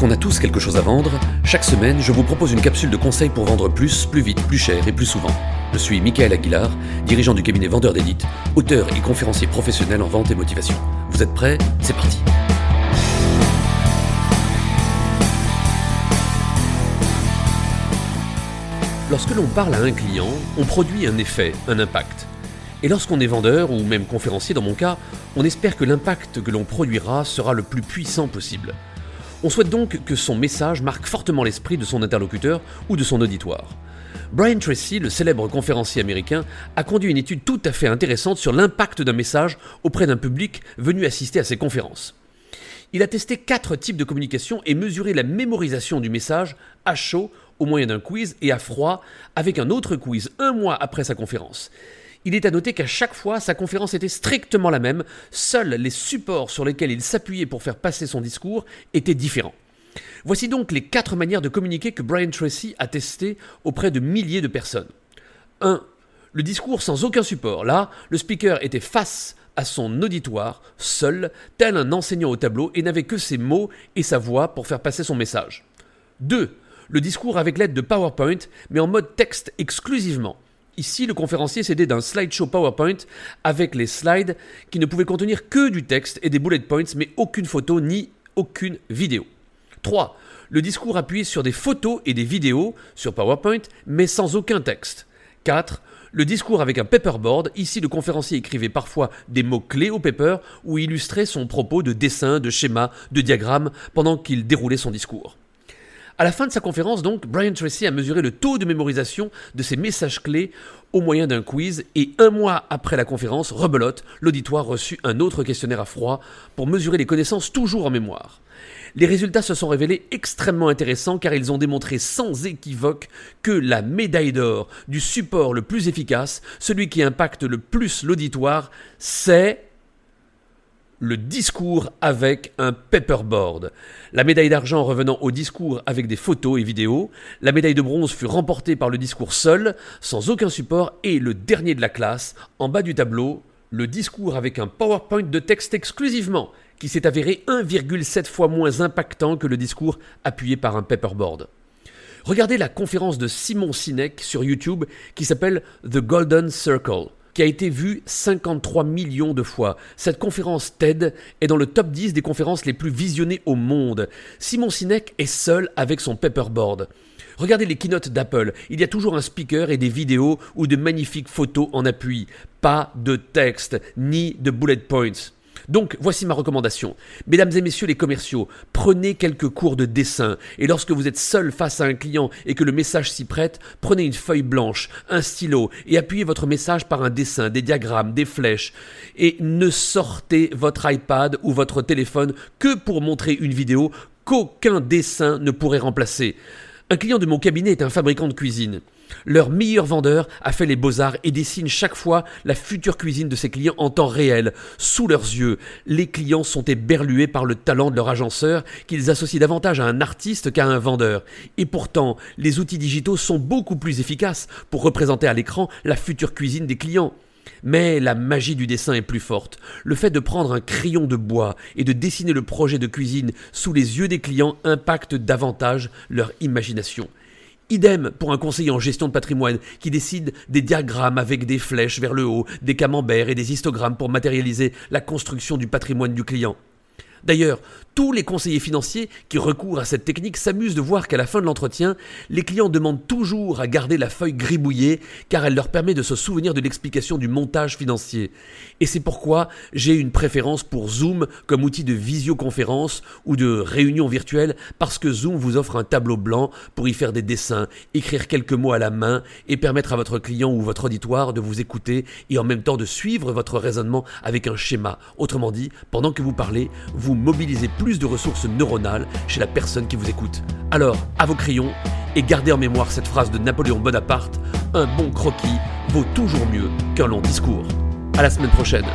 qu'on a tous quelque chose à vendre, chaque semaine, je vous propose une capsule de conseils pour vendre plus, plus vite, plus cher et plus souvent. Je suis Michael Aguilar, dirigeant du cabinet Vendeur d'élite, auteur et conférencier professionnel en vente et motivation. Vous êtes prêts? C'est parti. Lorsque l'on parle à un client, on produit un effet, un impact. Et lorsqu'on est vendeur, ou même conférencier dans mon cas, on espère que l'impact que l'on produira sera le plus puissant possible. On souhaite donc que son message marque fortement l'esprit de son interlocuteur ou de son auditoire. Brian Tracy, le célèbre conférencier américain, a conduit une étude tout à fait intéressante sur l'impact d'un message auprès d'un public venu assister à ses conférences. Il a testé quatre types de communication et mesuré la mémorisation du message à chaud au moyen d'un quiz et à froid avec un autre quiz un mois après sa conférence. Il est à noter qu'à chaque fois, sa conférence était strictement la même, seuls les supports sur lesquels il s'appuyait pour faire passer son discours étaient différents. Voici donc les quatre manières de communiquer que Brian Tracy a testées auprès de milliers de personnes. 1. Le discours sans aucun support. Là, le speaker était face à son auditoire, seul, tel un enseignant au tableau, et n'avait que ses mots et sa voix pour faire passer son message. 2. Le discours avec l'aide de PowerPoint, mais en mode texte exclusivement. Ici, le conférencier s'aidait d'un slideshow PowerPoint avec les slides qui ne pouvaient contenir que du texte et des bullet points, mais aucune photo ni aucune vidéo. 3. Le discours appuyé sur des photos et des vidéos sur PowerPoint, mais sans aucun texte. 4. Le discours avec un paperboard. Ici, le conférencier écrivait parfois des mots-clés au paper ou illustrait son propos de dessins, de schémas, de diagrammes pendant qu'il déroulait son discours. À la fin de sa conférence, donc, Brian Tracy a mesuré le taux de mémorisation de ses messages clés au moyen d'un quiz et un mois après la conférence, rebelote, l'auditoire reçut un autre questionnaire à froid pour mesurer les connaissances toujours en mémoire. Les résultats se sont révélés extrêmement intéressants car ils ont démontré sans équivoque que la médaille d'or du support le plus efficace, celui qui impacte le plus l'auditoire, c'est le discours avec un paperboard. La médaille d'argent revenant au discours avec des photos et vidéos, la médaille de bronze fut remportée par le discours seul, sans aucun support, et le dernier de la classe, en bas du tableau, le discours avec un PowerPoint de texte exclusivement, qui s'est avéré 1,7 fois moins impactant que le discours appuyé par un paperboard. Regardez la conférence de Simon Sinek sur YouTube qui s'appelle The Golden Circle qui a été vue 53 millions de fois. Cette conférence TED est dans le top 10 des conférences les plus visionnées au monde. Simon Sinek est seul avec son paperboard. Regardez les keynotes d'Apple, il y a toujours un speaker et des vidéos ou de magnifiques photos en appui. Pas de texte, ni de bullet points. Donc, voici ma recommandation. Mesdames et messieurs les commerciaux, prenez quelques cours de dessin et lorsque vous êtes seul face à un client et que le message s'y prête, prenez une feuille blanche, un stylo et appuyez votre message par un dessin, des diagrammes, des flèches et ne sortez votre iPad ou votre téléphone que pour montrer une vidéo qu'aucun dessin ne pourrait remplacer. Un client de mon cabinet est un fabricant de cuisine. Leur meilleur vendeur a fait les beaux-arts et dessine chaque fois la future cuisine de ses clients en temps réel, sous leurs yeux. Les clients sont éberlués par le talent de leur agenceur qu'ils associent davantage à un artiste qu'à un vendeur. Et pourtant, les outils digitaux sont beaucoup plus efficaces pour représenter à l'écran la future cuisine des clients. Mais la magie du dessin est plus forte. Le fait de prendre un crayon de bois et de dessiner le projet de cuisine sous les yeux des clients impacte davantage leur imagination. Idem pour un conseiller en gestion de patrimoine qui décide des diagrammes avec des flèches vers le haut, des camemberts et des histogrammes pour matérialiser la construction du patrimoine du client. D'ailleurs, tous les conseillers financiers qui recourent à cette technique s'amusent de voir qu'à la fin de l'entretien, les clients demandent toujours à garder la feuille gribouillée car elle leur permet de se souvenir de l'explication du montage financier. Et c'est pourquoi j'ai une préférence pour Zoom comme outil de visioconférence ou de réunion virtuelle parce que Zoom vous offre un tableau blanc pour y faire des dessins, écrire quelques mots à la main et permettre à votre client ou votre auditoire de vous écouter et en même temps de suivre votre raisonnement avec un schéma. Autrement dit, pendant que vous parlez, vous mobilisez plus de ressources neuronales chez la personne qui vous écoute. Alors, à vos crayons, et gardez en mémoire cette phrase de Napoléon Bonaparte, un bon croquis vaut toujours mieux qu'un long discours. À la semaine prochaine.